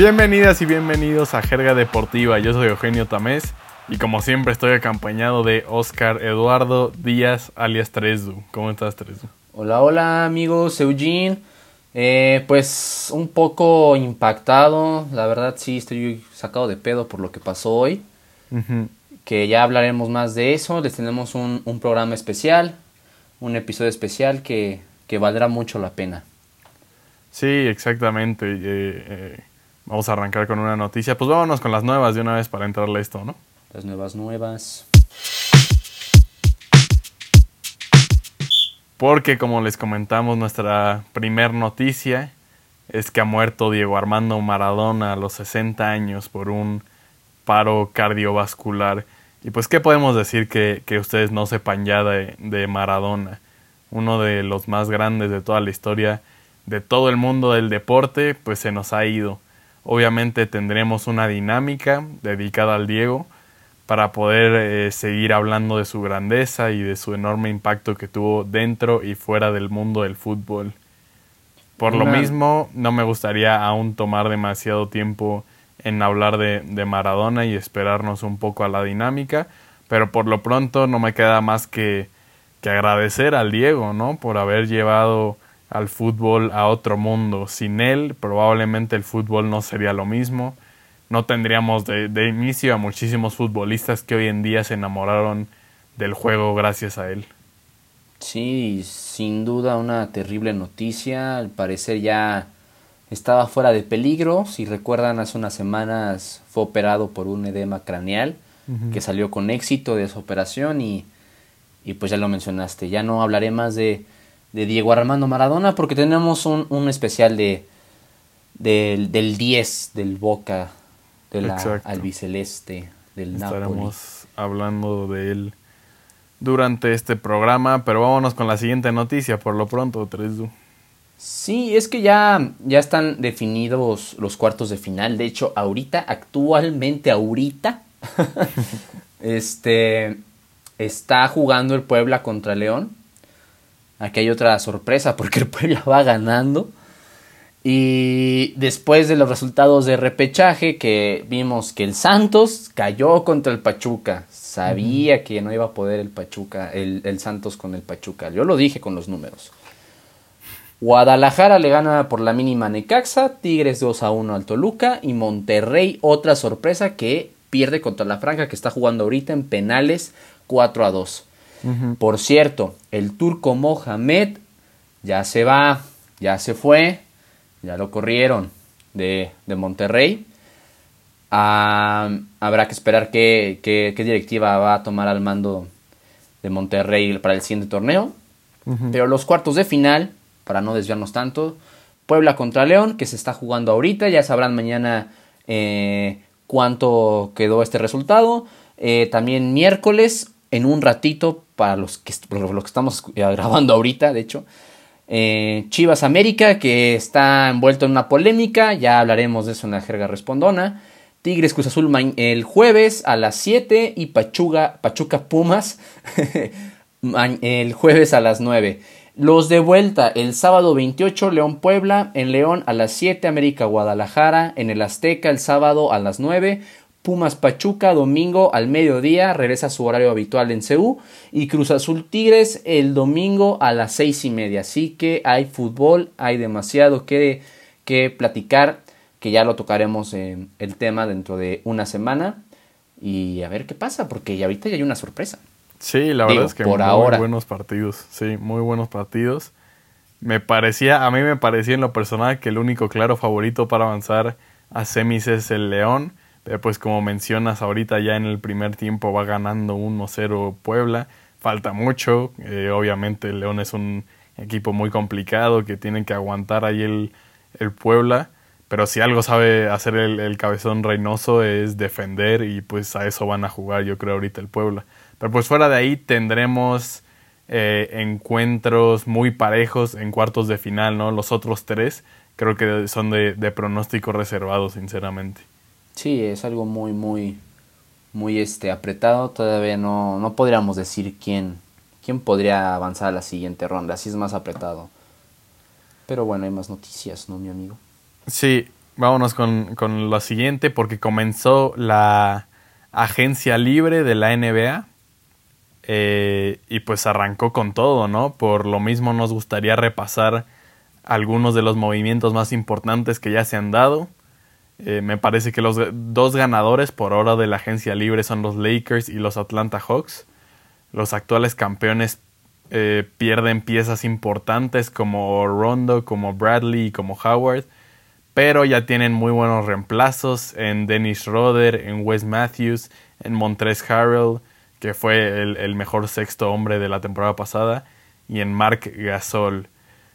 Bienvenidas y bienvenidos a Jerga Deportiva. Yo soy Eugenio Tamés y como siempre estoy acompañado de Oscar Eduardo Díaz alias Tresdu. ¿Cómo estás Tresdu? Hola, hola amigos, Eugene. Eh, pues un poco impactado, la verdad sí estoy sacado de pedo por lo que pasó hoy. Que ya hablaremos más de eso. Les tenemos un, programa especial, un episodio especial que, valdrá mucho la pena. Sí, exactamente. Eh, eh, Vamos a arrancar con una noticia. Pues vámonos con las nuevas de una vez para entrarle a esto, ¿no? Las nuevas nuevas. Porque como les comentamos, nuestra primer noticia es que ha muerto Diego Armando Maradona a los 60 años por un paro cardiovascular. Y pues, ¿qué podemos decir que, ustedes no sepan ya de, de Maradona? Uno de los más grandes de toda la historia de todo el mundo del deporte, pues se nos ha ido. Obviamente tendremos una dinámica dedicada al Diego para poder eh, seguir hablando de su grandeza y de su enorme impacto que tuvo dentro y fuera del mundo del fútbol. Por lo mismo, no me gustaría aún tomar demasiado tiempo en hablar de, de, Maradona y esperarnos un poco a la dinámica, pero por lo pronto no me queda más que, que agradecer al Diego, ¿no? Por haber llevado al fútbol a otro mundo. Sin él probablemente el fútbol no sería lo mismo. No tendríamos de, inicio a muchísimos futbolistas que hoy en día se enamoraron del juego gracias a él. Sí, sin duda una terrible noticia. Al parecer ya estaba fuera de peligro. Si recuerdan, hace unas semanas fue operado por un edema craneal que salió con éxito de esa operación y, y pues ya lo mencionaste. Ya no hablaré más de, de Diego Armando Maradona porque tenemos un, un especial de, del, del 10 del Boca, de la albiceleste, del Estaremos hablando de él durante este programa, pero vámonos con la siguiente noticia por lo pronto, Tresdu. Sí, es que ya, ya están definidos los cuartos de final. De hecho, ahorita, actualmente, ahorita, este, está jugando el Puebla contra León. Aquí hay otra sorpresa porque el Puebla va ganando. Y después de los resultados de repechaje que vimos que el Santos cayó contra el Pachuca. Sabía que no iba a poder el Pachuca, el, el, Santos con el Pachuca. Yo lo dije con los números. Guadalajara le gana por la mínima Necaxa, Tigres 2 a 1 al Toluca y Monterrey otra sorpresa que pierde contra la Franja que está jugando ahorita en penales 4 a 2. Por cierto, el turco Mohamed ya se va, ya se fue, ya lo corrieron de, Monterrey. Ah, habrá que esperar qué, qué, directiva va a tomar al mando de Monterrey para el siguiente torneo. Pero los cuartos de final, para no desviarnos tanto, Puebla contra León, que se está jugando ahorita, ya sabrán mañana eh, cuánto quedó este resultado. Eh, también miércoles, en un ratito, para los que, que estamos grabando ahorita, de hecho. Eh, Chivas América, que está envuelto en una polémica, ya hablaremos de eso en la jerga respondona. Tigres Cruz Azul el jueves a las 7 y Pachuga, Pachuca Pumas el jueves a las 9. Los de vuelta el sábado 28 León Puebla, en León a las 7 América Guadalajara, en el Azteca el sábado a las 9 Pumas Pachuca domingo al mediodía, regresa a su horario habitual en CU. Y Cruz Azul Tigres el domingo a las seis y media. Así que hay fútbol, hay demasiado que, que platicar, que ya lo tocaremos en el tema dentro de una semana. Y a ver qué pasa, porque ya ahorita ya hay una sorpresa. Sí, la verdad es que por muy buenos partidos. Sí, muy buenos partidos. Me parecía, a mí me parecía en lo personal que el único claro favorito para avanzar a semis es el León pues como mencionas ahorita ya en el primer tiempo va ganando 1-0 Puebla. Falta mucho. Eh, obviamente León es un equipo muy complicado que tienen que aguantar ahí el, el Puebla. Pero si algo sabe hacer el, cabezón Reynoso es defender y pues a eso van a jugar yo creo ahorita el Puebla. Pero pues fuera de ahí tendremos eh, encuentros muy parejos en cuartos de final, ¿no? Los otros tres creo que son de pronóstico reservado, sinceramente. Sí, es algo muy, muy, muy este, apretado. Todavía no, no podríamos decir quién, quién podría avanzar a la siguiente ronda. Así es más apretado. Pero bueno, hay más noticias, ¿no, mi amigo? Sí, vámonos con, con lo siguiente porque comenzó la agencia libre de la NBA eh, y pues arrancó con todo, ¿no? Por lo mismo nos gustaría repasar algunos de los movimientos más importantes que ya se han dado. Eh, me parece que los dos ganadores por hora de la agencia libre son los Lakers y los Atlanta Hawks. Los actuales campeones eh, pierden piezas importantes como Rondo, como Bradley como Howard, pero ya tienen muy buenos reemplazos en Dennis Roder, en Wes Matthews, en Montrez Harrell, que fue el, mejor sexto hombre de la temporada pasada, y en Mark Gasol,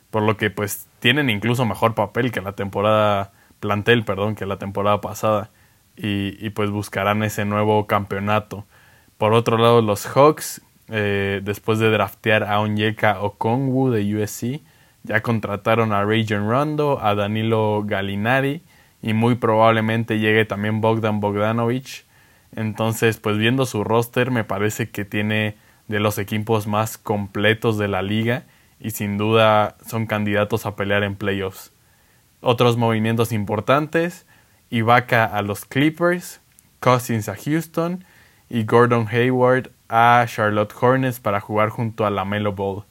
por lo que pues tienen incluso mejor papel que la temporada plantel, perdón, que la temporada pasada, y, pues buscarán ese nuevo campeonato. Por otro lado, los Hawks, eh, después de draftear a Onyeka Okongwu de USC, ya contrataron a Rajon Rondo, a Danilo Gallinari y muy probablemente llegue también Bogdan Bogdanovic entonces, pues viendo su roster, me parece que tiene de los equipos más completos de la liga y sin duda son candidatos a pelear en playoffs. Otros movimientos importantes, Ibaka a los Clippers, Cousins a Houston y Gordon Hayward a Charlotte Hornets para jugar junto a la Melo Ball.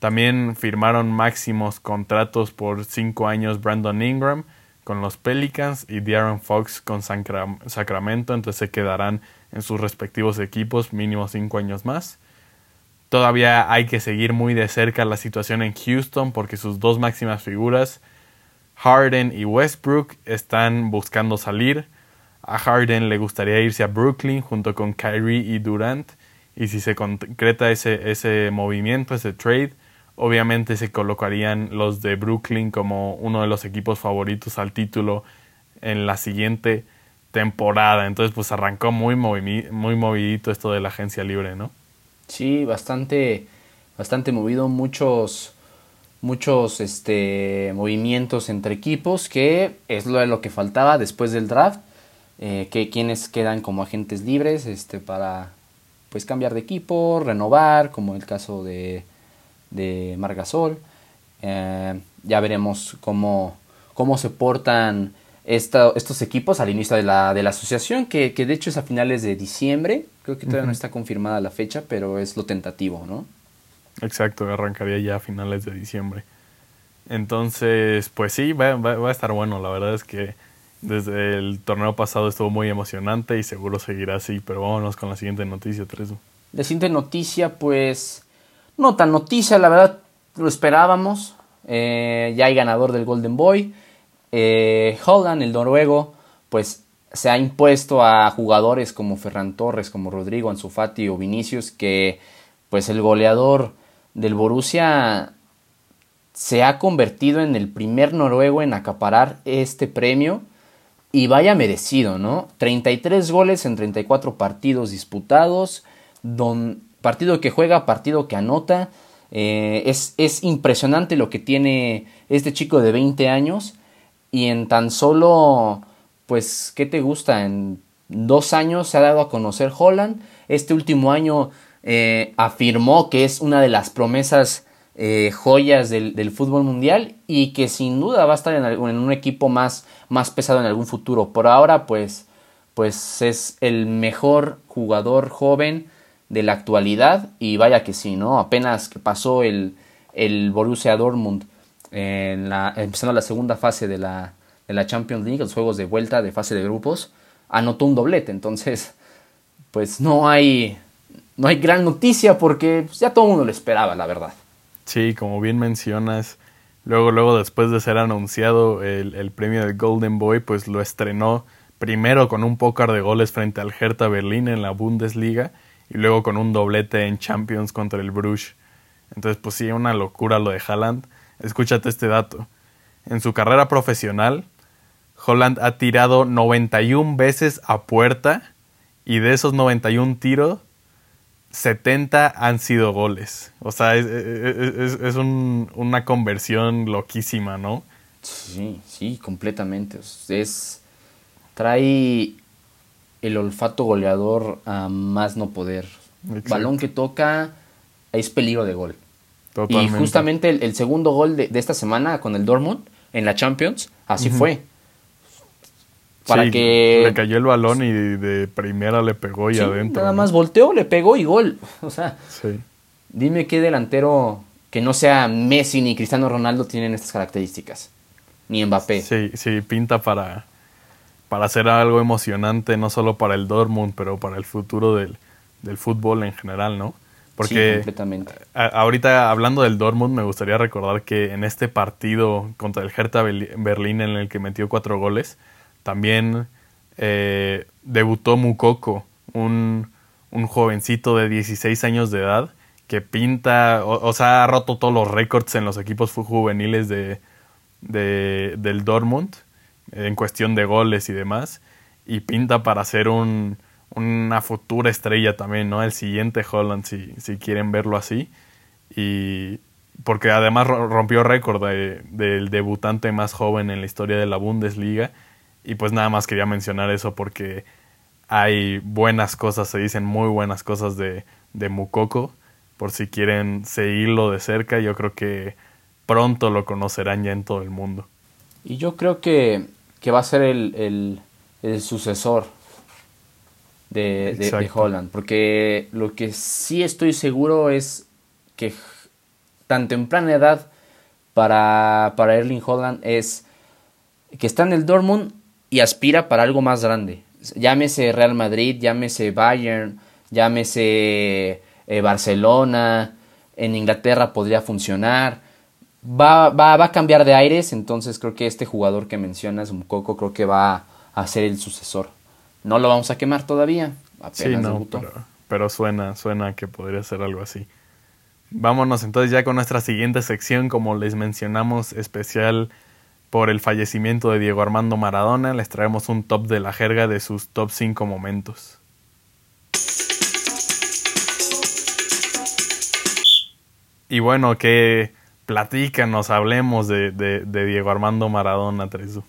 También firmaron máximos contratos por 5 años Brandon Ingram, con los Pelicans y Darren Fox con Sacramento, entonces se quedarán en sus respectivos equipos mínimo cinco años más. Todavía hay que seguir muy de cerca la situación en Houston porque sus dos máximas figuras, Harden y Westbrook, están buscando salir. A Harden le gustaría irse a Brooklyn junto con Kyrie y Durant. Y si se concreta ese, ese movimiento, ese trade, obviamente se colocarían los de Brooklyn como uno de los equipos favoritos al título en la siguiente temporada. Entonces, pues arrancó muy, muy movidito esto de la agencia libre, ¿no? Sí, bastante, bastante movido, muchos, muchos este, movimientos entre equipos, que es lo, lo que faltaba después del draft, eh, que quienes quedan como agentes libres este, para pues cambiar de equipo, renovar, como el caso de de Margasol. Eh, ya veremos cómo, cómo se portan estos equipos al inicio de la, de la asociación, que, de hecho es a finales de diciembre. Creo que todavía no está confirmada la fecha, pero es lo tentativo, ¿no? Exacto, arrancaría ya a finales de diciembre. Entonces, pues sí, va, va, a estar bueno. La verdad es que desde el torneo pasado estuvo muy emocionante y seguro seguirá así. Pero vámonos con la siguiente noticia, Tresu. La siguiente noticia, pues no tan noticia, la verdad lo esperábamos. Eh, ya hay ganador del Golden Boy. Eh, Holland, el noruego, pues se ha impuesto a jugadores como Ferran Torres, como Rodrigo Anzufati o Vinicius, que pues el goleador del Borussia se ha convertido en el primer noruego en acaparar este premio y vaya merecido, ¿no? 33 goles en 34 partidos disputados, partido que juega, partido que anota. Eh, es, es, impresionante lo que tiene este chico de 20 años y en tan solo, pues, ¿qué te gusta? En dos años se ha dado a conocer Holland. Este último año eh, afirmó que es una de las promesas eh, joyas del, fútbol mundial y que sin duda va a estar en, en, un equipo más, más pesado en algún futuro. Por ahora, pues, pues es el mejor jugador joven de la actualidad y vaya que sí, ¿no? Apenas que pasó el, el Borussia Dortmund en la, empezando la segunda fase de la, de la Champions League, los juegos de vuelta de fase de grupos, anotó un doblete, entonces pues no hay, no hay gran noticia porque pues, ya todo el mundo lo esperaba, la verdad. Sí, como bien mencionas, luego, luego después de ser anunciado el, el premio del Golden Boy, pues lo estrenó primero con un pócar de goles frente al Hertha Berlín en la Bundesliga y luego con un doblete en Champions contra el Bruges. Entonces, pues sí, una locura lo de Haaland. Escúchate este dato. En su carrera profesional, Holland ha tirado 91 veces a puerta y de esos 91 tiros, 70 han sido goles. O sea, es, es, una conversión loquísima, ¿no? Sí, sí, completamente. Es, trae el olfato goleador a más no poder. Balón que toca es peligro de gol. Y justamente el, segundo gol de, esta semana con el Dortmund en la Champions, así fue. Para que... Le cayó el balón y de primera le pegó y adentro. Nada más volteó, le pegó y gol. O sea, dime qué delantero que no sea Messi ni Cristiano Ronaldo tienen estas características. Ni Mbappé. Sí, sí, pinta para, para hacer algo emocionante, no solo para el Dortmund, pero para el futuro del, del fútbol en general, ¿no? Porque completamente. ahorita hablando del Dortmund, me gustaría recordar que en este partido contra el Hertha Berlín en el que metió cuatro goles, también eh, debutó Mukoko, un, un, jovencito de 16 años de edad que pinta, o, sea, ha roto todos los récords en los equipos juveniles de, de, del Dortmund en cuestión de goles y demás, y pinta para ser un una futura estrella también, ¿no? El siguiente Holland, si, si quieren verlo así. Y porque además rompió récord del debutante más joven en la historia de la Bundesliga. Y pues nada más quería mencionar eso porque hay buenas cosas, se dicen muy buenas cosas de, de Mukoko. Por si quieren seguirlo de cerca, yo creo que pronto lo conocerán ya en todo el mundo. Y yo creo que, que va a ser el, el, el sucesor de, de, Holland. Porque lo que sí estoy seguro es que tan temprana edad para, para Erling Holland es que está en el Dortmund y aspira para algo más grande. Llámese Real Madrid, llámese Bayern, llámese eh, Barcelona, en Inglaterra podría funcionar. Va, va, va, a cambiar de aires, entonces creo que este jugador que mencionas, Mukoko, creo que va a ser el sucesor. No lo vamos a quemar todavía. sí, no, pero, suena, suena que podría ser algo así. Vámonos entonces ya con nuestra siguiente sección, como les mencionamos, especial por el fallecimiento de Diego Armando Maradona. Les traemos un top de la jerga de sus top 5 momentos. Y bueno, que platícanos, hablemos de, de, Diego Armando Maradona, Tresu.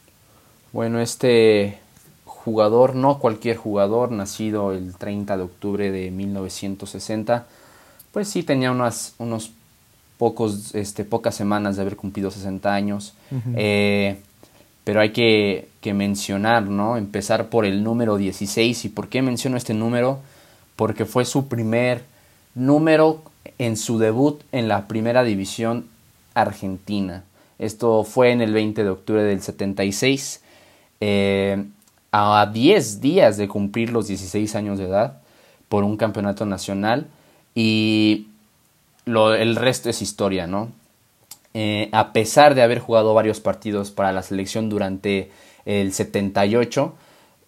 Bueno, este jugador, no cualquier jugador, nacido el 30 de octubre de 1960, pues sí tenía unos pocos, este, pocas semanas de haber cumplido 60 años. Eh, pero hay que, que, mencionar, ¿no? Empezar por el número 16. ¿Y por qué menciono este número? Porque fue su primer número en su debut en la primera división argentina. Esto fue en el 20 de octubre del 76. Eh, a 10 días de cumplir los 16 años de edad por un campeonato nacional y lo, el resto es historia, ¿no? Eh, a pesar de haber jugado varios partidos para la selección durante el 78,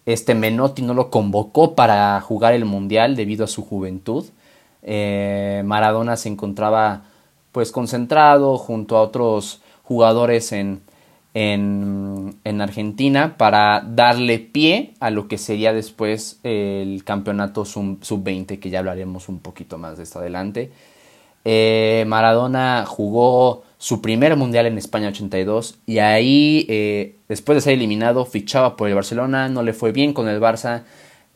este Menotti no lo convocó para jugar el Mundial debido a su juventud. Eh, Maradona se encontraba pues concentrado junto a otros jugadores en, en, en, Argentina para darle pie a lo que sería después el campeonato sub-20, que ya hablaremos un poquito más de esto adelante. Eh, Maradona jugó su primer mundial en España 82 y ahí, eh, después de ser eliminado, fichaba por el Barcelona, no le fue bien con el Barça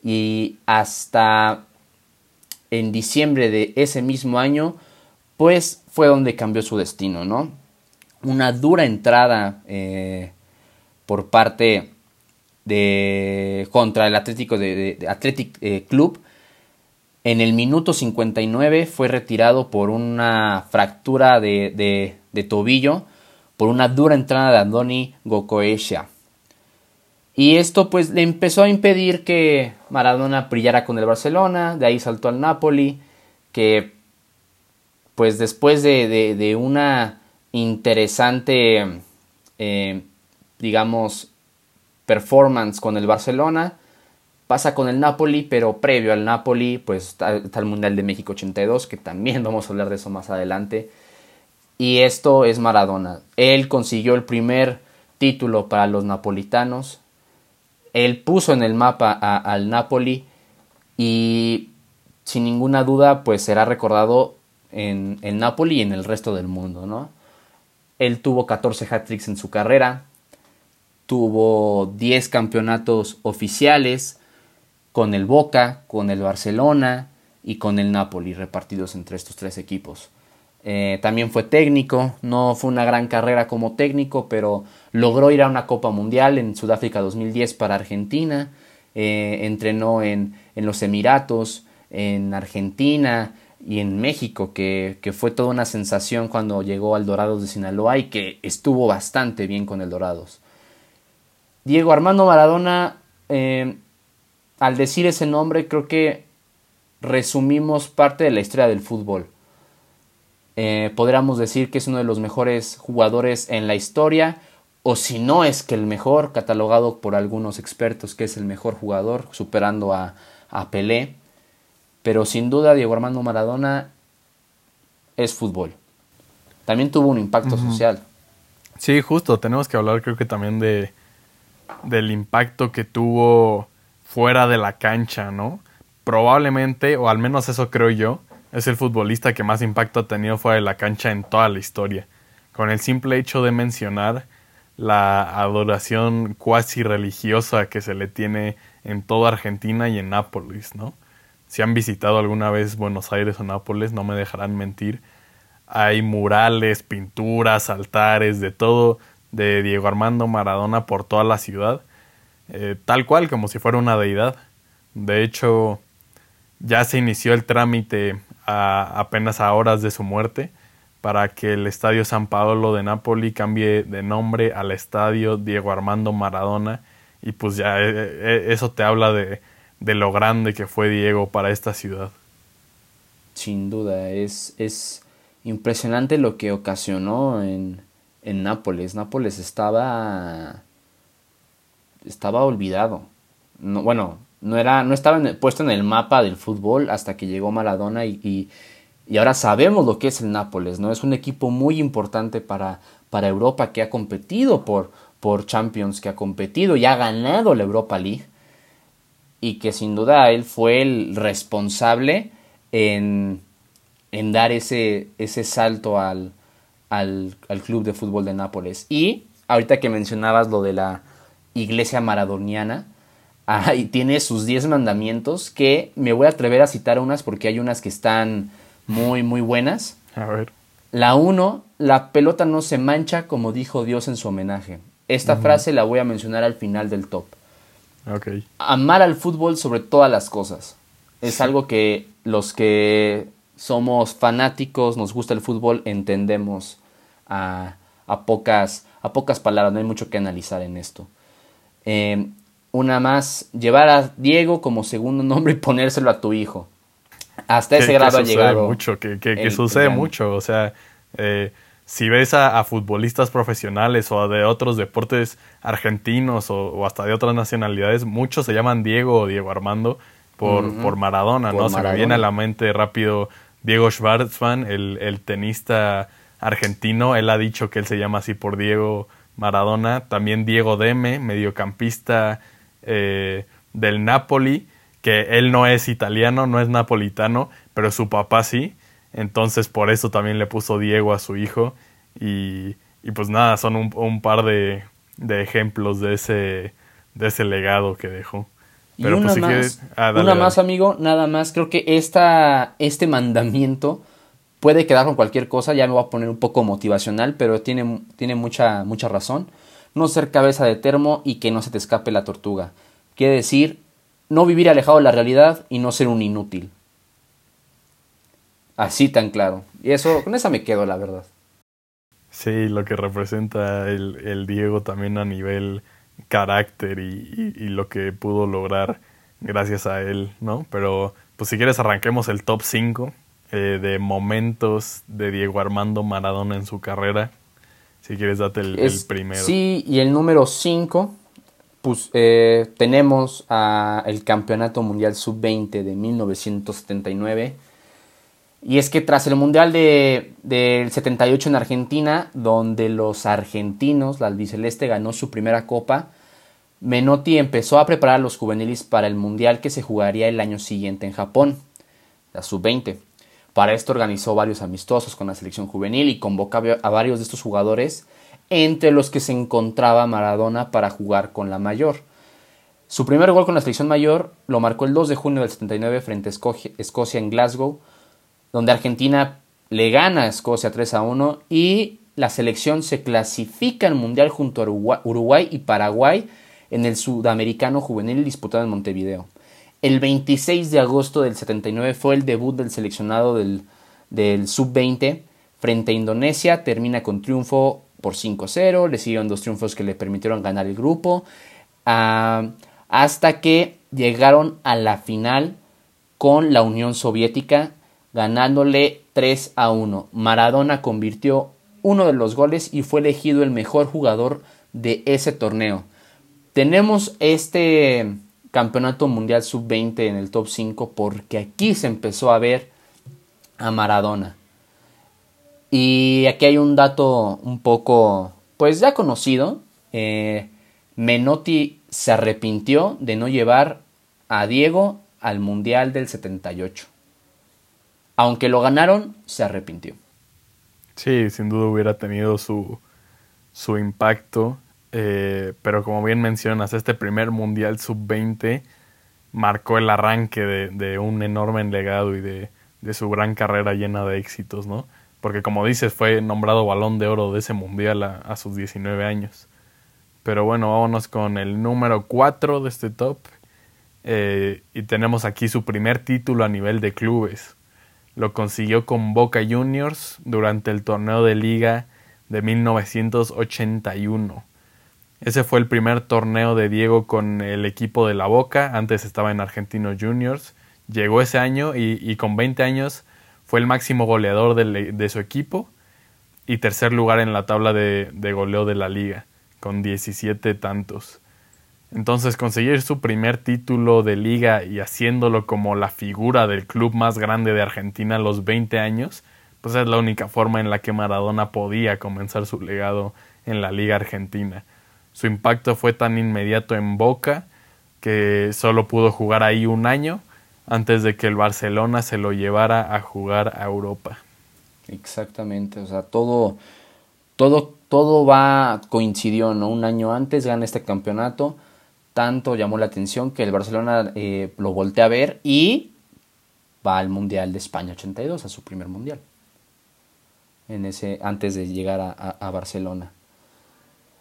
y hasta en diciembre de ese mismo año, pues fue donde cambió su destino, ¿no? una dura entrada eh, por parte de contra el Atlético de, Athletic Club. En el minuto 59 fue retirado por una fractura de, tobillo por una dura entrada de Andoni Gocoechea. Y esto pues le empezó a impedir que Maradona brillara con el Barcelona, de ahí saltó al Napoli, que pues después de, de una interesante, eh, digamos, performance con el Barcelona. Pasa con el Napoli, pero previo al Napoli, pues está, el Mundial de México 82, que también vamos a hablar de eso más adelante. Y esto es Maradona. Él consiguió el primer título para los napolitanos. Él puso en el mapa al Napoli y sin ninguna duda pues será recordado en el Napoli y en el resto del mundo, ¿no? Él tuvo 14 hat-tricks en su carrera, tuvo 10 campeonatos oficiales con el Boca, con el Barcelona y con el Napoli repartidos entre estos tres equipos. Eh, también fue técnico, no fue una gran carrera como técnico, pero logró ir a una Copa Mundial en Sudáfrica 2010 para Argentina, eh, entrenó en, en, los Emiratos, en Argentina y en México, que, que, fue toda una sensación cuando llegó al Dorados de Sinaloa y que estuvo bastante bien con el Dorados. Diego Armando Maradona, eh, al decir ese nombre, creo que resumimos parte de la historia del fútbol eh, podríamos decir que es uno de los mejores jugadores en la historia, o si no es que el mejor, catalogado por algunos expertos que es el mejor jugador, superando a, a Pelé. Pero sin duda Diego Armando Maradona es fútbol. También tuvo un impacto social. Sí, justo, tenemos que hablar creo que también de del impacto que tuvo fuera de la cancha, ¿no? Probablemente, o al menos eso creo yo, es el futbolista que más impacto ha tenido fuera de la cancha en toda la historia. Con el simple hecho de mencionar la adoración cuasi religiosa que se le tiene en toda Argentina y en Nápoles, ¿no? Si han visitado alguna vez Buenos Aires o Nápoles, no me dejarán mentir. Hay murales, pinturas, altares, de todo de Diego Armando Maradona por toda la ciudad, eh, tal cual como si fuera una deidad. De hecho, ya se inició el trámite apenas a horas de su muerte para que el Estadio San Paolo de Nápoli cambie de nombre al Estadio Diego Armando Maradona y pues ya eh, eh, eso te habla de, de lo grande que fue Diego para esta ciudad. Sin duda, es, es impresionante lo que ocasionó en, en Nápoles. Nápoles estaba estaba olvidado. No, bueno, no, era, no estaba puesto en el mapa del fútbol hasta que llegó Maradona y, y, ahora sabemos lo que es el Nápoles, ¿no? Es un equipo muy importante para, para Europa que ha competido por, por Champions, que ha competido y ha ganado la Europa League y que sin duda él fue el responsable en, en dar ese, ese salto al, al, al, club de fútbol de Nápoles. Y ahorita que mencionabas lo de la iglesia maradoniana, y tiene sus 10 mandamientos que me voy a atrever a citar unas porque hay unas que están muy, muy buenas. A ver. La 1, la pelota no se mancha como dijo Dios en su homenaje. Esta frase la voy a mencionar al final del top. Okay. Amar al fútbol sobre todas las cosas. Es algo que los que somos fanáticos, nos gusta el fútbol, entendemos a, a, pocas, a pocas palabras, no hay mucho que analizar en esto. Eh, una más, llevar a Diego como segundo nombre y ponérselo a tu hijo. Hasta ese grado ha llegado. Mucho, que, que, sucede mucho. O sea, eh, si ves a, futbolistas profesionales o de otros deportes argentinos o, hasta de otras nacionalidades, muchos se llaman Diego o Diego Armando por, por Maradona, ¿no? Se me viene a la mente rápido Diego Schwartzman, el, el tenista argentino. Él ha dicho que él se llama así por Diego Maradona. También Diego Deme, mediocampista eh, del Napoli, que él no es italiano, no es napolitano, pero su papá sí. Entonces por eso también le puso Diego a su hijo. Y, y pues nada, son un, un par de, de, ejemplos de ese, de ese legado que dejó. Pero y una pues, más, ah, una más, amigo, nada más. Creo que esta, este mandamiento puede quedar con cualquier cosa. Ya me voy a poner un poco motivacional, pero tiene, tiene mucha, mucha razón no ser cabeza de termo y que no se te escape la tortuga. Quiere decir, no vivir alejado de la realidad y no ser un inútil. Así tan claro. Y eso, con esa me quedo, la verdad. Sí, lo que representa el, el Diego también a nivel carácter y, y, lo que pudo lograr gracias a él, ¿no? Pero, pues si quieres arranquemos el top 5 eh, de momentos de Diego Armando Maradona en su carrera. Si quieres, date el, primero. Sí, y el número 5, pues eh, tenemos a el Campeonato Mundial Sub-20 de 1979. Y es que tras el Mundial de, del 78 en Argentina, donde los argentinos, la albiceleste, ganó su primera copa, Menotti empezó a preparar a los juveniles para el Mundial que se jugaría el año siguiente en Japón, la Sub-20. Para esto organizó varios amistosos con la selección juvenil y convocó a varios de estos jugadores, entre los que se encontraba Maradona para jugar con la mayor. Su primer gol con la selección mayor lo marcó el 2 de junio del 79 frente a Escocia en Glasgow, donde Argentina le gana a Escocia 3 a 1 y la selección se clasifica al Mundial junto a Uruguay y Paraguay en el Sudamericano Juvenil disputado en Montevideo. El 26 de agosto del 79 fue el debut del seleccionado del, del Sub-20 frente a Indonesia, termina con triunfo por 5-0, le siguieron dos triunfos que le permitieron ganar el grupo, ah, hasta que llegaron a la final con la Unión Soviética, ganándole 3 a 1. Maradona convirtió uno de los goles y fue elegido el mejor jugador de ese torneo. Tenemos este campeonato mundial sub-20 en el top 5 porque aquí se empezó a ver a Maradona. Y aquí hay un dato un poco, pues ya conocido. Eh, Menotti se arrepintió de no llevar a Diego al Mundial del 78. Aunque lo ganaron, se arrepintió. Sí, sin duda hubiera tenido su, su impacto. Eh, pero como bien mencionas, este primer Mundial Sub-20 marcó el arranque de, un enorme legado y de, su gran carrera llena de éxitos, ¿no? Porque como dices, fue nombrado balón de oro de ese Mundial a, a sus 19 años. Pero bueno, vámonos con el número 4 de este top. Eh, y tenemos aquí su primer título a nivel de clubes lo consiguió con Boca Juniors durante el torneo de liga de 1981. Ese fue el primer torneo de Diego con el equipo de la Boca, antes estaba en Argentinos Juniors, llegó ese año y, con 20 años fue el máximo goleador de, su equipo y tercer lugar en la tabla de, de goleo de la liga, con 17 tantos. Entonces conseguir su primer título de liga y haciéndolo como la figura del club más grande de Argentina a los 20 años, pues es la única forma en la que Maradona podía comenzar su legado en la liga argentina. Su impacto fue tan inmediato en Boca que solo pudo jugar ahí un año antes de que el Barcelona se lo llevara a jugar a Europa. Exactamente, o sea, todo todo todo va coincidió, ¿no? Un año antes gana este campeonato tanto llamó la atención que el Barcelona eh, lo voltea a ver y va al Mundial de España 82, a su primer Mundial. En ese, antes de llegar a, Barcelona.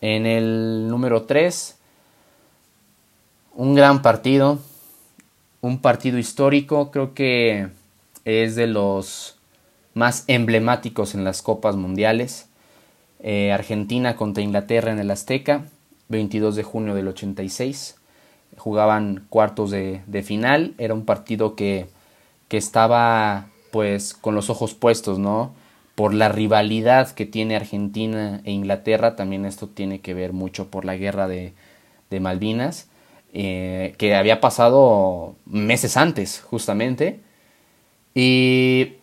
En el número 3, un gran partido, un partido histórico, creo que es de los más emblemáticos en las Copas Mundiales. Eh, Argentina contra Inglaterra en el Azteca, 22 de junio del 86. Jugaban cuartos de, final. Era un partido que, que, estaba pues con los ojos puestos, ¿no? Por la rivalidad que tiene Argentina e Inglaterra. También esto tiene que ver mucho por la guerra de, Malvinas. Eh, que había pasado meses antes, justamente. Y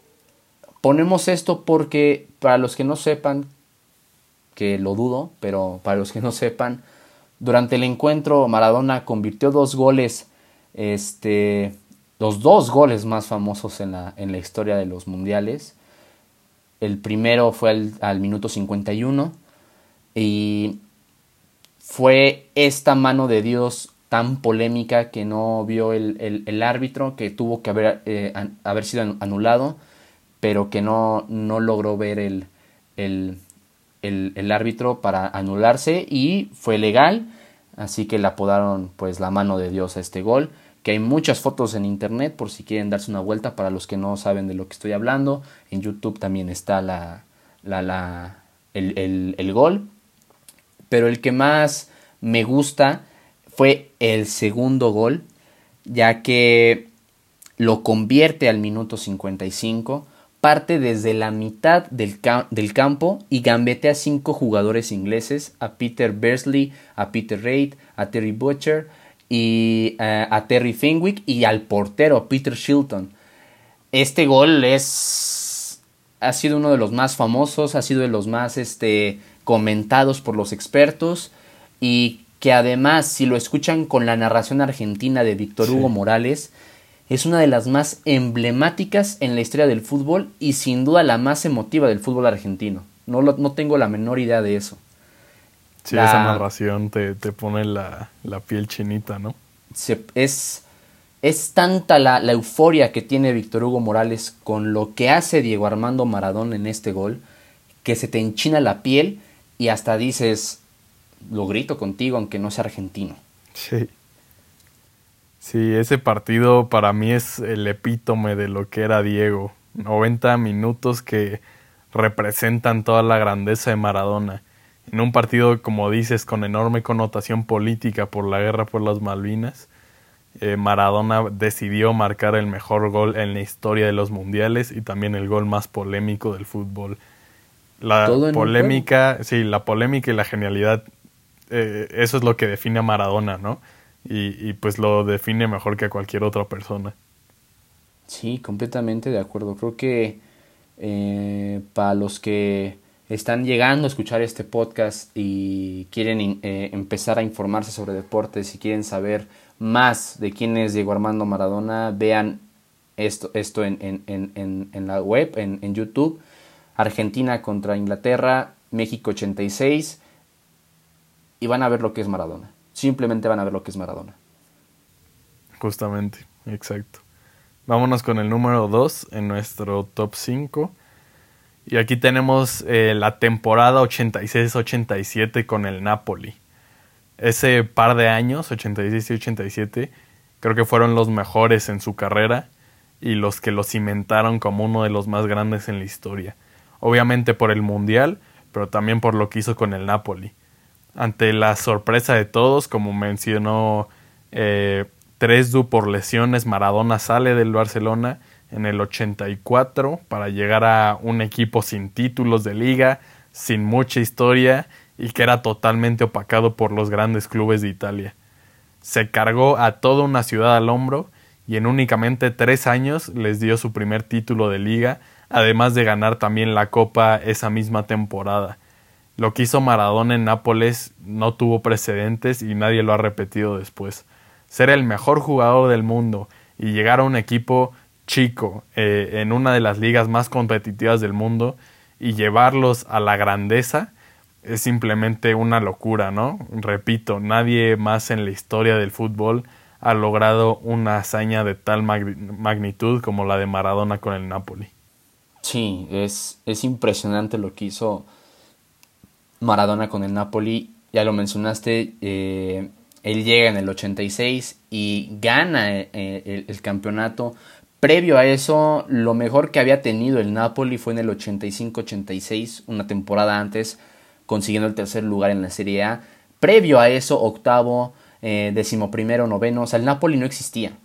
ponemos esto porque, para los que no sepan, que lo dudo, pero para los que no sepan, durante el encuentro, Maradona convirtió dos goles, este, los dos goles más famosos en la, en la historia de los mundiales. El primero fue al, minuto 51 y fue esta mano de Dios tan polémica que no vio el, árbitro, que tuvo que haber, eh, haber sido anulado, pero que no, no logró ver el, el, el, árbitro para anularse y fue legal, así que le apodaron pues la mano de Dios a este gol, que hay muchas fotos en internet por si quieren darse una vuelta para los que no saben de lo que estoy hablando, en YouTube también está la, la, la el, el gol, pero el que más me gusta fue el segundo gol, ya que lo convierte al minuto 55 parte desde la mitad del, del, campo y gambetea a cinco jugadores ingleses, a Peter Bersley, a Peter Reid, a Terry Butcher y eh, a Terry Fenwick y al portero Peter Shilton. Este gol es ha sido uno de los más famosos, ha sido de los más este, comentados por los expertos y que además si lo escuchan con la narración argentina de Víctor Hugo Morales, es una de las más emblemáticas en la historia del fútbol y sin duda la más emotiva del fútbol argentino. No, no tengo la menor idea de eso. Sí, esa narración te, pone la, piel chinita, ¿no? es, es tanta la, la, euforia que tiene Víctor Hugo Morales con lo que hace Diego Armando Maradona en este gol, que se te enchina la piel y hasta dices, lo grito contigo aunque no sea argentino. Sí. Sí, ese partido para mí es el epítome de lo que era Diego. 90 minutos que representan toda la grandeza de Maradona. En un partido, como dices, con enorme connotación política por la guerra por las Malvinas, eh, Maradona decidió marcar el mejor gol en la historia de los mundiales y también el gol más polémico del fútbol. La polémica, sí, la polémica y la genialidad, eh, eso es lo que define a Maradona, ¿no? Y, y pues lo define mejor que a cualquier otra persona. Sí, completamente de acuerdo. Creo que eh, para los que están llegando a escuchar este podcast y quieren eh, empezar a informarse sobre deportes y quieren saber más de quién es Diego Armando Maradona, vean esto, esto en, en, en, en la web, en, YouTube. Argentina contra Inglaterra, México 86, y van a ver lo que es Maradona. Simplemente van a ver lo que es Maradona. Justamente, exacto. Vámonos con el número 2 en nuestro top 5. Y aquí tenemos eh, la temporada 86-87 con el Napoli. Ese par de años, 86 y 87, creo que fueron los mejores en su carrera y los que lo cimentaron como uno de los más grandes en la historia. Obviamente por el Mundial, pero también por lo que hizo con el Napoli. Ante la sorpresa de todos, como mencionó eh, Tresdu por lesiones, Maradona sale del Barcelona en el 84 para llegar a un equipo sin títulos de liga, sin mucha historia y que era totalmente opacado por los grandes clubes de Italia. Se cargó a toda una ciudad al hombro y en únicamente tres años les dio su primer título de liga, además de ganar también la copa esa misma temporada. Lo que hizo Maradona en Nápoles no tuvo precedentes y nadie lo ha repetido después ser el mejor jugador del mundo y llegar a un equipo chico eh, en una de las ligas más competitivas del mundo y llevarlos a la grandeza es simplemente una locura, ¿no? Repito, nadie más en la historia del fútbol ha logrado una hazaña de tal magnitud como la de Maradona con el Napoli. Sí, es, es impresionante lo que hizo Maradona con el Napoli. Ya lo mencionaste, eh, él llega en el 86 y gana eh, el, campeonato. Previo a eso, lo mejor que había tenido el Napoli fue en el 85-86, una temporada antes, consiguiendo el tercer lugar en la Serie A. Previo a eso, octavo, eh, decimoprimero, noveno. O sea, el Napoli no existía.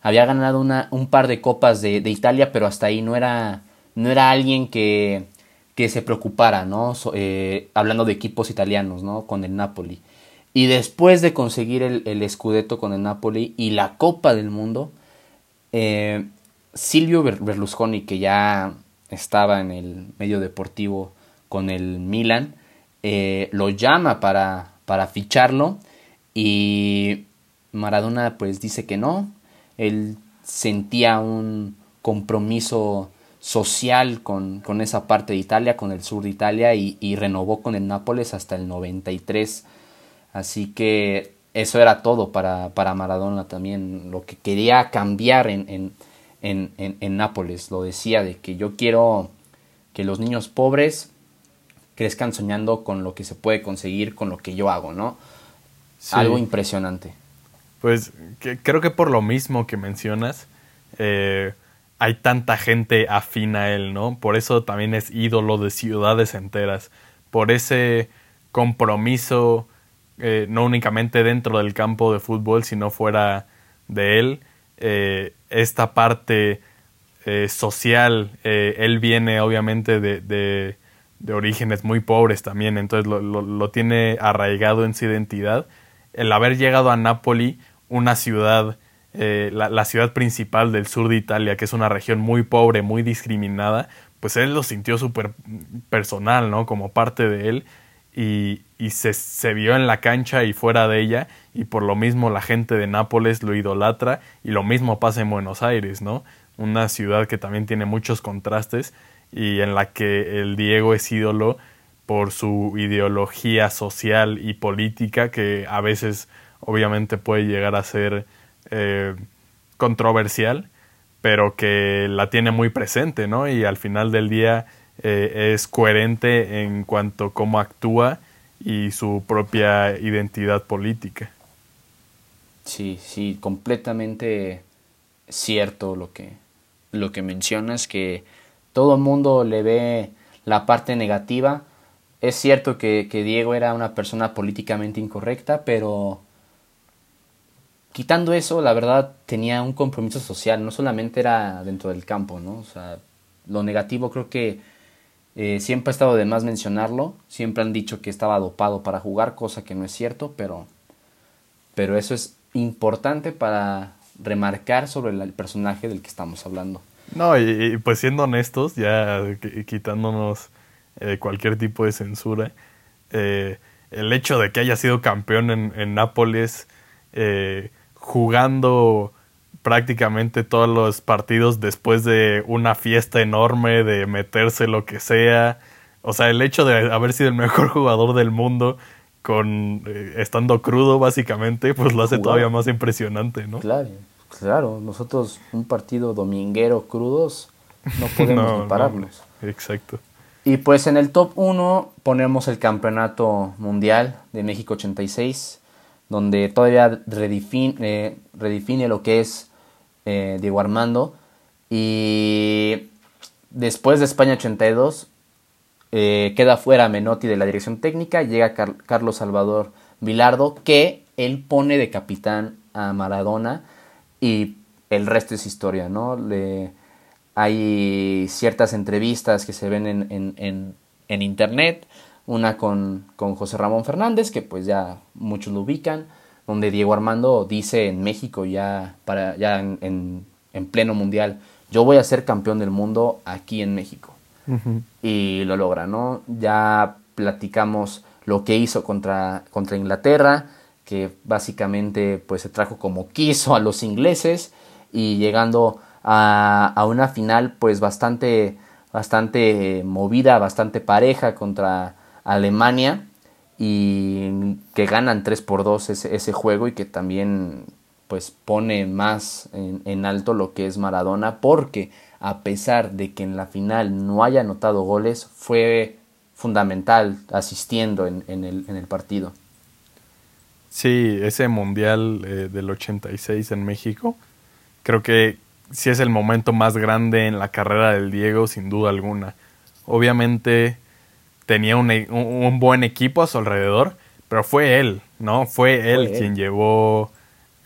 Había ganado un par de copas de, Italia, pero hasta ahí no era, no era alguien que, que se preocupara, ¿no? Eh, hablando de equipos italianos, ¿no? Con el Napoli. Y después de conseguir el, el Scudetto con el Napoli y la Copa del Mundo, eh, Silvio Berlusconi, que ya estaba en el medio deportivo con el Milan, eh, lo llama para, para ficharlo y Maradona pues dice que no, él sentía un compromiso social con, con, esa parte de Italia, con el sur de Italia y, renovó con el Nápoles hasta el 93 Así que eso era todo para, para Maradona también, lo que quería cambiar en, en, en, Nápoles. Lo decía de que yo quiero que los niños pobres crezcan soñando con lo que se puede conseguir con lo que yo hago, ¿no? Algo impresionante. Pues creo que por lo mismo que mencionas, eh, hay tanta gente afín a él, ¿no? Por eso también es ídolo de ciudades enteras, por ese compromiso eh, no únicamente dentro del campo de fútbol, sino fuera de él. Eh, esta parte eh, social, él viene obviamente de, de, orígenes muy pobres también, entonces lo, lo, tiene arraigado en su identidad. El haber llegado a Nápoli, una ciudad, la, la ciudad principal del sur de Italia, que es una región muy pobre, muy discriminada, pues él lo sintió súper personal, ¿no? Como parte de él y, y se, se, vio en la cancha y fuera de ella y por lo mismo la gente de Nápoles lo idolatra y lo mismo pasa en Buenos Aires, ¿no? Una ciudad que también tiene muchos contrastes y en la que el Diego es ídolo por su ideología social y política que a veces obviamente puede llegar a ser eh, controversial, pero que la tiene muy presente, ¿no? Y al final del día eh, es coherente en cuanto a cómo actúa y su propia identidad política. Sí, sí, completamente cierto lo que, lo que mencionas, que todo el mundo le ve la parte negativa. Es cierto que, que Diego era una persona políticamente incorrecta, pero quitando eso, la verdad tenía un compromiso social, no solamente era dentro del campo, ¿no? O sea, lo negativo creo que eh, siempre ha estado de más mencionarlo, siempre han dicho que estaba dopado para jugar, cosa que no es cierto, pero, pero eso es importante para remarcar sobre el personaje del que estamos hablando. No, y, pues siendo honestos, ya quitándonos eh, cualquier tipo de censura, eh, el hecho de que haya sido campeón en, en Nápoles, eh, jugando prácticamente todos los partidos después de una fiesta enorme, de meterse lo que sea. O sea, el hecho de haber sido el mejor jugador del mundo con eh, estando crudo básicamente, pues lo hace todavía más impresionante, ¿no? Claro, claro. Nosotros un partido dominguero crudos no podemos pararnos. exacto. Y pues en el top 1 ponemos el Campeonato Mundial de México 86, donde todavía redefine, eh, redefine lo que es eh, Diego Armando. Y después de España 82, eh, queda fuera Menotti de la dirección técnica, llega Carlos Salvador Vilardo, que él pone de capitán a Maradona y el resto es historia, ¿no? Le, hay ciertas entrevistas que se ven en, en, en, internet, una con, con, José Ramón Fernández, que pues ya muchos lo ubican, donde Diego Armando dice en México ya, para, ya en, en pleno mundial, yo voy a ser campeón del mundo aquí en México. Y lo logra, ¿no? Ya platicamos lo que hizo contra, contra Inglaterra, que básicamente pues se trajo como quiso a los ingleses y llegando a, a una final pues bastante, bastante movida, bastante pareja contra Alemania y que ganan 3 por 2 ese, juego y que también pues pone más en, alto lo que es Maradona porque a pesar de que en la final no haya anotado goles fue fundamental asistiendo en, en, el, en el, partido. Sí, ese mundial eh, del 86 en México creo que sí es el momento más grande en la carrera del Diego sin duda alguna. Obviamente tenía un, e, un, buen equipo a su alrededor, pero fue él, ¿no? Fue él quien llevó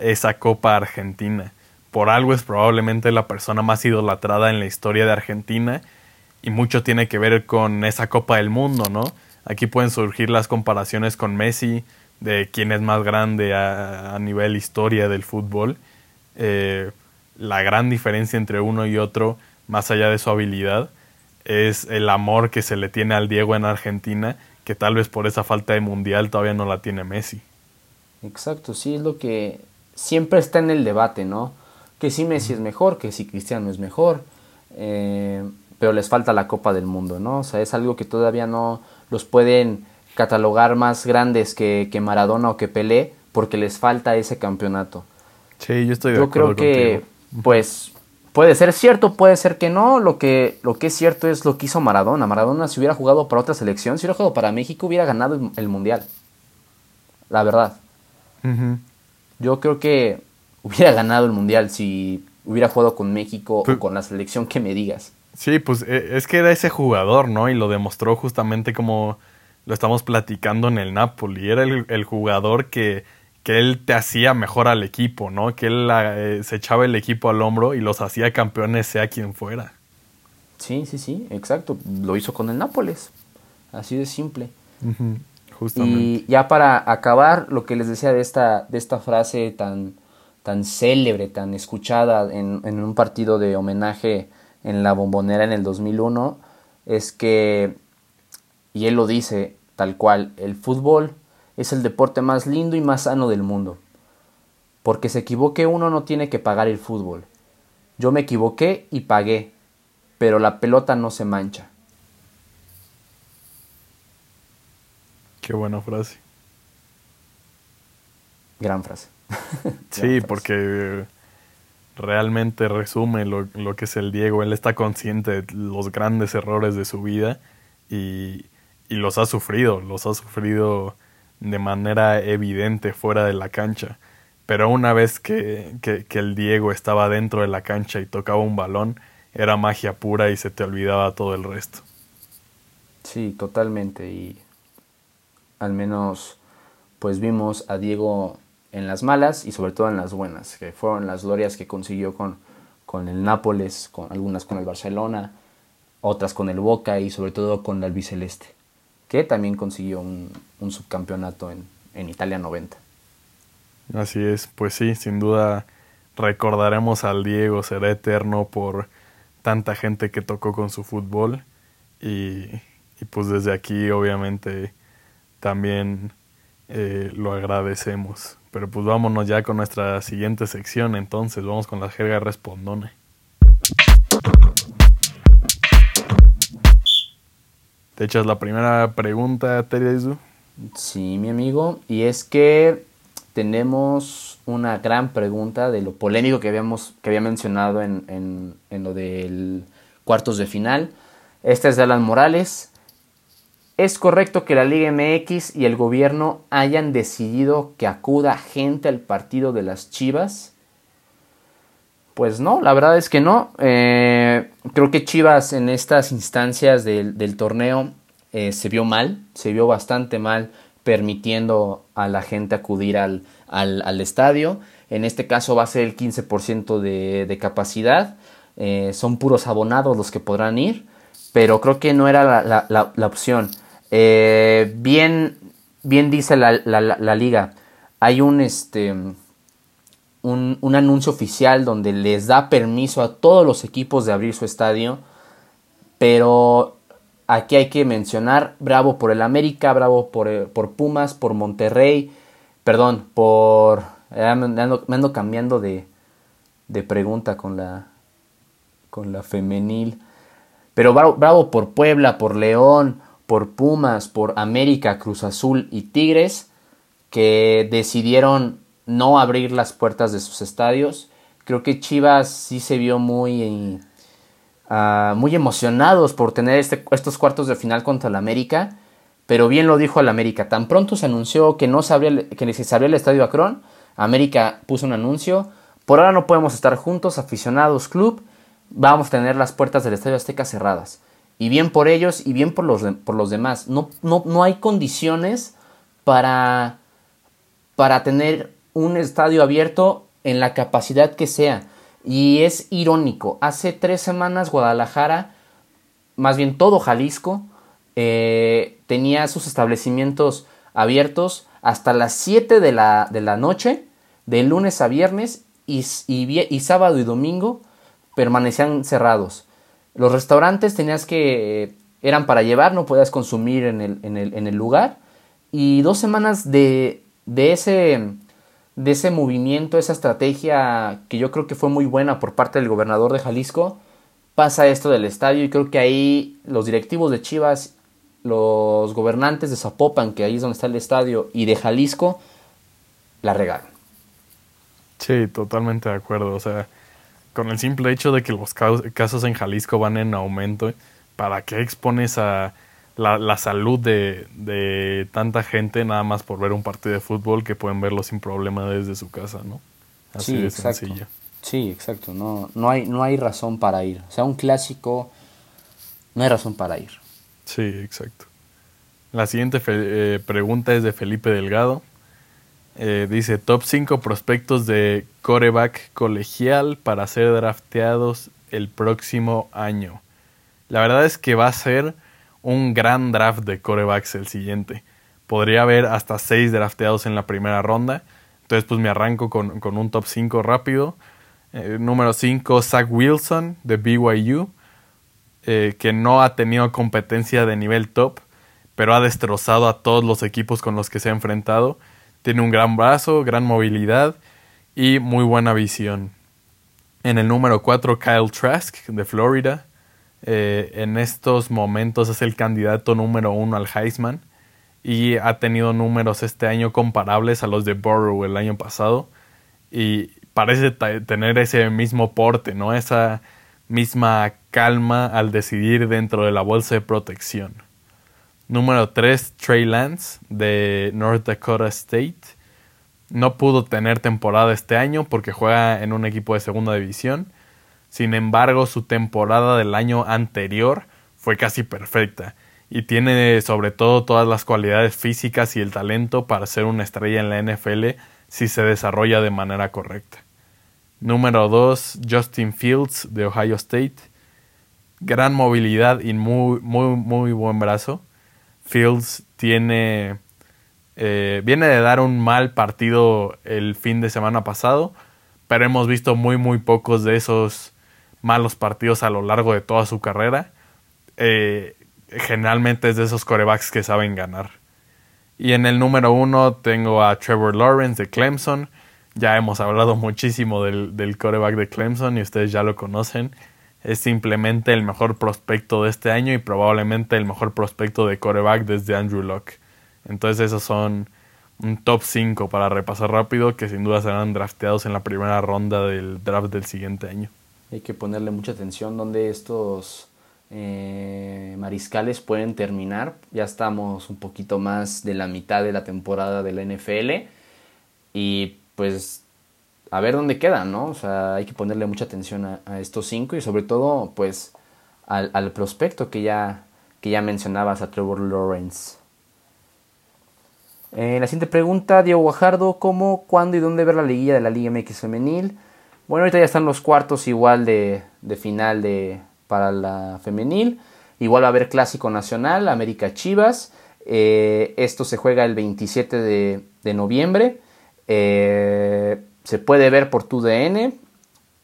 esa Copa Argentina. Por algo es probablemente la persona más idolatrada en la historia de Argentina y mucho tiene que ver con esa Copa del Mundo, ¿no? Aquí pueden surgir las comparaciones con Messi, de quién es más grande a, nivel historia del fútbol. Eh, la gran diferencia entre uno y otro, más allá de su habilidad, es el amor que se le tiene al Diego en Argentina, que tal vez por esa falta de mundial todavía no la tiene Messi. Exacto, sí, es lo que siempre está en el debate, ¿no? Que si Messi es mejor, que si Cristiano es mejor, eh, pero les falta la Copa del Mundo, ¿no? O sea, es algo que todavía no los pueden catalogar más grandes que, que Maradona o que Pelé, porque les falta ese campeonato. Sí, yo estoy de yo creo que, pues, puede ser cierto, puede ser que no. Lo que, lo que es cierto es lo que hizo Maradona. Maradona, si hubiera jugado para otra selección, si hubiera jugado para México, hubiera ganado el, Mundial. La verdad. Yo creo que hubiera ganado el Mundial si hubiera jugado con México o con la selección que me digas. Sí, pues e, es que era ese jugador, ¿no? Y lo demostró justamente como lo estamos platicando en el Napoli. Era el, jugador que, que, él te hacía mejor al equipo, ¿no? Que él eh, se echaba el equipo al hombro y los hacía campeones sea quien fuera. Sí, sí, sí, exacto. Lo hizo con el Nápoles. Así de simple. Justamente. Y ya para acabar, lo que les decía de esta, de esta frase tan, tan célebre, tan escuchada en, en un partido de homenaje en la bombonera en el 2001, es que, y él lo dice, tal cual, el fútbol es el deporte más lindo y más sano del mundo. Porque se equivoque uno no tiene que pagar el fútbol. Yo me equivoqué y pagué, pero la pelota no se mancha. Qué buena frase. Gran frase. sí, porque realmente resume lo, lo, que es el Diego. Él está consciente de los grandes errores de su vida y, y los ha sufrido, los ha sufrido de manera evidente fuera de la cancha. Pero una vez que, que, que, el Diego estaba dentro de la cancha y tocaba un balón, era magia pura y se te olvidaba todo el resto. Sí, totalmente. Y al menos pues vimos a Diego en las malas y sobre todo en las buenas, que fueron las glorias que consiguió con, con el Nápoles, con algunas con el Barcelona, otras con el Boca y sobre todo con el albiceleste, que también consiguió un, un subcampeonato en, en Italia 90. Así es, pues sí, sin duda recordaremos al Diego, será eterno por tanta gente que tocó con su fútbol y, y pues desde aquí obviamente también eh, lo agradecemos. Pero pues vámonos ya con nuestra siguiente sección, entonces vamos con la jerga respondone. ¿Te echas la primera pregunta, Teresu? Sí, mi amigo, y es que tenemos una gran pregunta de lo polémico que, habíamos, que había mencionado en, en, en lo del cuartos de final. Esta es de Alan Morales. ¿Es correcto que la Liga MX y el gobierno hayan decidido que acuda gente al partido de las Chivas? Pues no, la verdad es que no. Eh, creo que Chivas en estas instancias del, torneo eh, se vio mal, se vio bastante mal permitiendo a la gente acudir al, estadio. En este caso va a ser el 15% de, capacidad. Eh, son puros abonados los que podrán ir, pero creo que no era la opción. Eh, bien, bien dice la, la, liga. Hay un, este, un, un, anuncio oficial donde les da permiso a todos los equipos de abrir su estadio. Pero aquí hay que mencionar, bravo por el América, bravo por, eh, por Pumas, por Monterrey. Perdón, por... Eh, me, ando, me ando cambiando de, de pregunta con la, con la femenil. Pero bravo, bravo por Puebla, por León, por Pumas, por América, Cruz Azul y Tigres, que decidieron no abrir las puertas de sus estadios. Creo que Chivas sí se vio muy, uh, muy emocionados por tener este, estos cuartos de final contra el América, pero bien lo dijo el América. Tan pronto se anunció que no se abría, que se abría el estadio Akron, América puso un anuncio. Por ahora no podemos estar juntos, aficionados, club. Vamos a tener las puertas del Estadio Azteca cerradas. Y bien por ellos y bien por los, por los demás. No, no, no hay condiciones para, para tener un estadio abierto en la capacidad que sea. Y es irónico. Hace tres semanas Guadalajara, más bien todo Jalisco, eh, tenía sus establecimientos abiertos hasta las 7 de la, de la noche, de lunes a viernes, y, y, y sábado y domingo permanecían cerrados. Los restaurantes tenías que. eran para llevar, no podías consumir en el, en el, en el lugar. Y dos semanas de, de, ese, de ese movimiento, esa estrategia que yo creo que fue muy buena por parte del gobernador de Jalisco, pasa esto del estadio. Y creo que ahí los directivos de Chivas, los gobernantes de Zapopan, que ahí es donde está el estadio, y de Jalisco, la regaron. Sí, totalmente de acuerdo. O sea con el simple hecho de que los casos en Jalisco van en aumento, ¿para qué expones a la, la salud de, de, tanta gente nada más por ver un partido de fútbol que pueden verlo sin problema desde su casa, ¿no? Así sí, de exacto. sencillo. Sí, exacto. No, no, hay, no hay razón para ir. O sea, un clásico, no hay razón para ir. Sí, exacto. La siguiente eh, pregunta es de Felipe Delgado. Eh, dice top 5 prospectos de coreback colegial para ser drafteados el próximo año. La verdad es que va a ser un gran draft de corebacks el siguiente. Podría haber hasta 6 drafteados en la primera ronda. Entonces pues me arranco con, con un top 5 rápido. Eh, número 5, Zach Wilson de BYU. Eh, que no ha tenido competencia de nivel top, pero ha destrozado a todos los equipos con los que se ha enfrentado tiene un gran brazo, gran movilidad y muy buena visión. En el número 4, Kyle Trask de Florida. Eh, en estos momentos es el candidato número uno al Heisman y ha tenido números este año comparables a los de Burrow el año pasado. Y parece tener ese mismo porte, ¿no? Esa misma calma al decidir dentro de la bolsa de protección. Número 3, Trey Lance de North Dakota State. No pudo tener temporada este año porque juega en un equipo de segunda división. Sin embargo, su temporada del año anterior fue casi perfecta y tiene sobre todo todas las cualidades físicas y el talento para ser una estrella en la NFL si se desarrolla de manera correcta. Número 2, Justin Fields de Ohio State. Gran movilidad y muy, muy, muy buen brazo. Fields tiene. Eh, viene de dar un mal partido el fin de semana pasado, pero hemos visto muy, muy pocos de esos malos partidos a lo largo de toda su carrera. Eh, generalmente es de esos corebacks que saben ganar. Y en el número uno tengo a Trevor Lawrence de Clemson. Ya hemos hablado muchísimo del, del coreback de Clemson y ustedes ya lo conocen es simplemente el mejor prospecto de este año y probablemente el mejor prospecto de coreback desde Andrew Locke. Entonces esos son un top 5 para repasar rápido que sin duda serán drafteados en la primera ronda del draft del siguiente año. Hay que ponerle mucha atención donde estos eh, mariscales pueden terminar. Ya estamos un poquito más de la mitad de la temporada de la NFL y pues a ver dónde quedan, ¿no? O sea, hay que ponerle mucha atención a, estos cinco y sobre todo, pues, al, prospecto que ya, que ya mencionabas, a Trevor Lawrence. Eh, la siguiente pregunta, Diego Guajardo, ¿cómo, cuándo y dónde ver la liguilla de la Liga MX femenil? Bueno, ahorita ya están los cuartos igual de, final de, para la femenil. Igual va a haber Clásico Nacional, América Chivas. Eh, esto se juega el 27 de, de noviembre. Eh, se puede ver por tu DN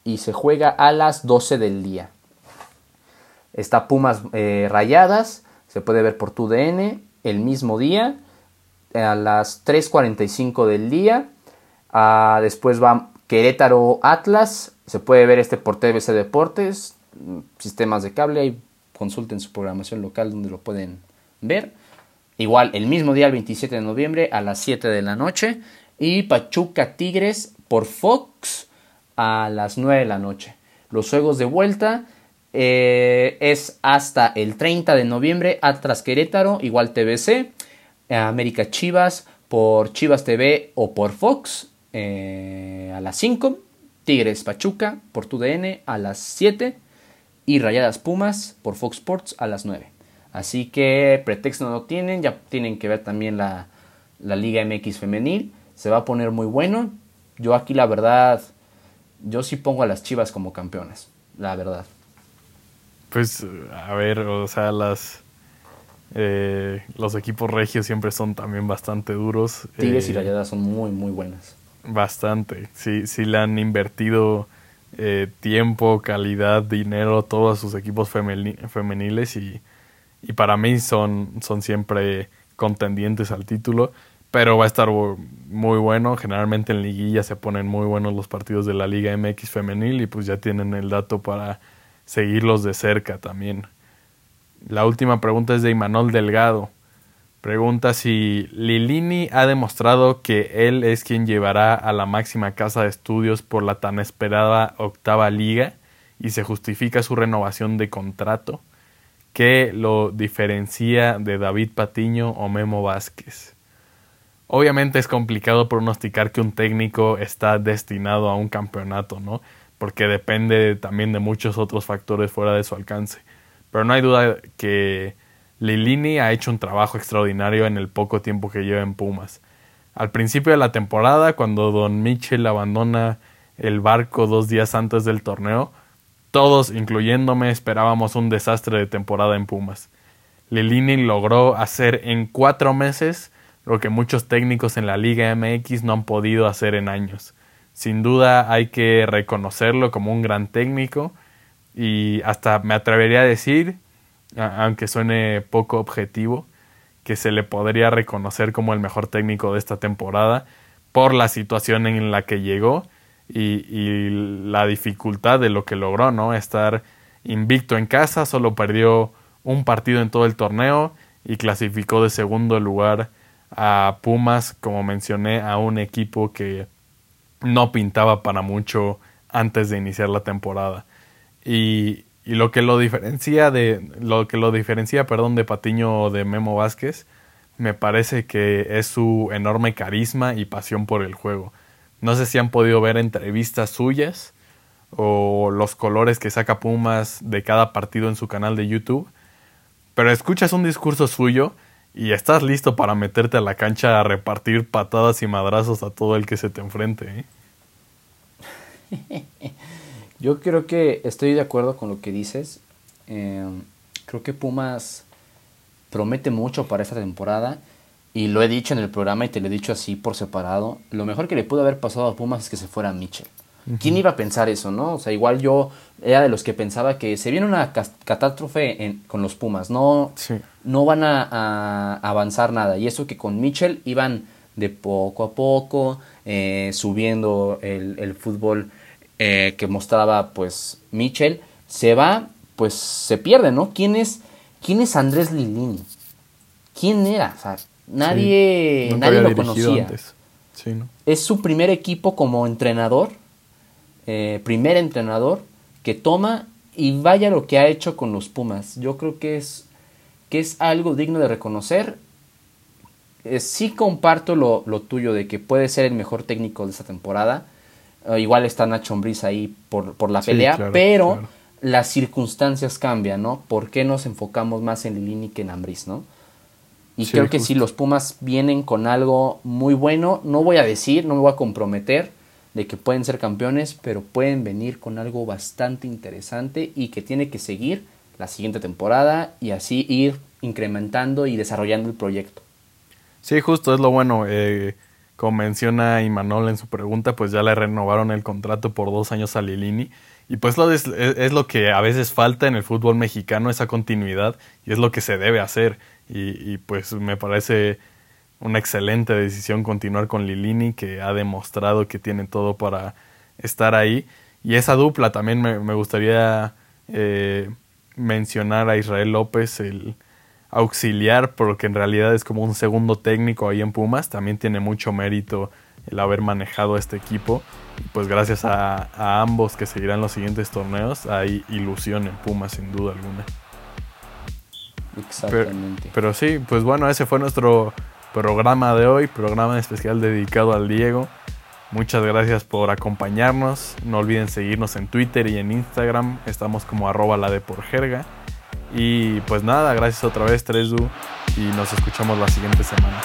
y se juega a las 12 del día. Está Pumas eh, Rayadas, se puede ver por tu DN el mismo día a las 3.45 del día. Ah, después va Querétaro Atlas, se puede ver este por TBC Deportes, sistemas de cable, ahí consulten su programación local donde lo pueden ver. Igual el mismo día, el 27 de noviembre a las 7 de la noche. Y Pachuca Tigres por Fox a las 9 de la noche. Los juegos de vuelta eh, es hasta el 30 de noviembre, Atlas Querétaro, igual TBC, América Chivas por Chivas TV o por Fox eh, a las 5, Tigres Pachuca por TUDN a las 7 y Rayadas Pumas por Fox Sports a las 9. Así que pretexto no tienen, ya tienen que ver también la, la Liga MX femenil, se va a poner muy bueno, yo aquí la verdad, yo sí pongo a las Chivas como campeonas, la verdad. Pues, a ver, o sea, las... Eh, los equipos regios siempre son también bastante duros. Tigres y eh, Rayadas son muy, muy buenas. Bastante. Sí, sí le han invertido eh, tiempo, calidad, dinero, todos sus equipos femeniles y, y, para mí son, son siempre contendientes al título pero va a estar muy bueno. Generalmente en liguilla se ponen muy buenos los partidos de la Liga MX femenil y pues ya tienen el dato para seguirlos de cerca también. La última pregunta es de Imanol Delgado. Pregunta si Lilini ha demostrado que él es quien llevará a la máxima casa de estudios por la tan esperada octava liga y se justifica su renovación de contrato. ¿Qué lo diferencia de David Patiño o Memo Vázquez? Obviamente es complicado pronosticar que un técnico está destinado a un campeonato, ¿no? Porque depende también de muchos otros factores fuera de su alcance. Pero no hay duda que Lilini ha hecho un trabajo extraordinario en el poco tiempo que lleva en Pumas. Al principio de la temporada, cuando Don Mitchell abandona el barco dos días antes del torneo, todos, incluyéndome, esperábamos un desastre de temporada en Pumas. Lilini logró hacer en cuatro meses lo que muchos técnicos en la Liga MX no han podido hacer en años. Sin duda hay que reconocerlo como un gran técnico y hasta me atrevería a decir, aunque suene poco objetivo, que se le podría reconocer como el mejor técnico de esta temporada por la situación en la que llegó y, la dificultad de lo que logró, ¿no? Estar invicto en casa, solo perdió un partido en todo el torneo y clasificó de segundo lugar a Pumas, como mencioné, a un equipo que no pintaba para mucho antes de iniciar la temporada. Y, y lo que lo diferencia de lo que lo diferencia, perdón, de Patiño de Memo Vázquez, me parece que es su enorme carisma y pasión por el juego. No sé si han podido ver entrevistas suyas o los colores que saca Pumas de cada partido en su canal de YouTube, pero escuchas un discurso suyo y estás listo para meterte a la cancha a repartir patadas y madrazos a todo el que se te enfrente. ¿eh? Yo creo que estoy de acuerdo con lo que dices. Em, creo que Pumas promete mucho para esta temporada. Y lo he dicho en el programa y te lo he dicho así por separado. Lo mejor que le pudo haber pasado a Pumas es que se fuera Mitchell. ¿Quién iba a pensar eso, no? O sea, igual yo era de los que pensaba que se viene una catástrofe con los Pumas. No, no van a, avanzar nada. Y eso que con Mitchell iban de poco a poco, eh, subiendo el, el fútbol eh, que mostraba pues Mitchell, se va, pues se pierde, ¿no? ¿Quién es, quién es Andrés Lilini? ¿Quién era? O sea, nadie, nadie lo conocía. Es su primer equipo como entrenador, eh, primer entrenador que toma y vaya lo que ha hecho con los Pumas. Yo creo que es, que es algo digno de reconocer. Eh, sí comparto lo, lo, tuyo de que puede ser el mejor técnico de esta temporada. Eh, igual está Nacho Ambriz ahí por, por la pelea, pero las circunstancias cambian, ¿no? ¿Por qué nos enfocamos más en Lilini que en Ambriz, no? Y creo que si los Pumas vienen con algo muy bueno, no voy a decir, no me voy a comprometer de que pueden ser campeones, pero pueden venir con algo bastante interesante y que tiene que seguir la siguiente temporada y así ir incrementando y desarrollando el proyecto. Sí, justo es lo bueno. Eh, como menciona Imanol en su pregunta, pues ya le renovaron el contrato por dos años a Lilini. Y pues es, lo que a veces falta en el fútbol mexicano, esa continuidad, y es lo que se debe hacer. Y pues me parece una excelente decisión continuar con Lilini, que ha demostrado que tiene todo para estar ahí. Y esa dupla también me, me gustaría eh, mencionar a Israel López, el, auxiliar, porque en realidad es como un segundo técnico ahí en Pumas. También tiene mucho mérito el haber manejado este equipo. pues gracias a, ambos que seguirán los siguientes torneos, hay ilusión en Pumas sin duda alguna. Exactamente. Pero, sí, pues bueno, ese fue nuestro programa de hoy, programa especial dedicado al Diego. Muchas gracias por acompañarnos. No olviden seguirnos en Twitter y en Instagram. Estamos como arroba la de por jerga. Y pues nada, gracias otra vez, Tresu, y nos escuchamos la siguiente semana.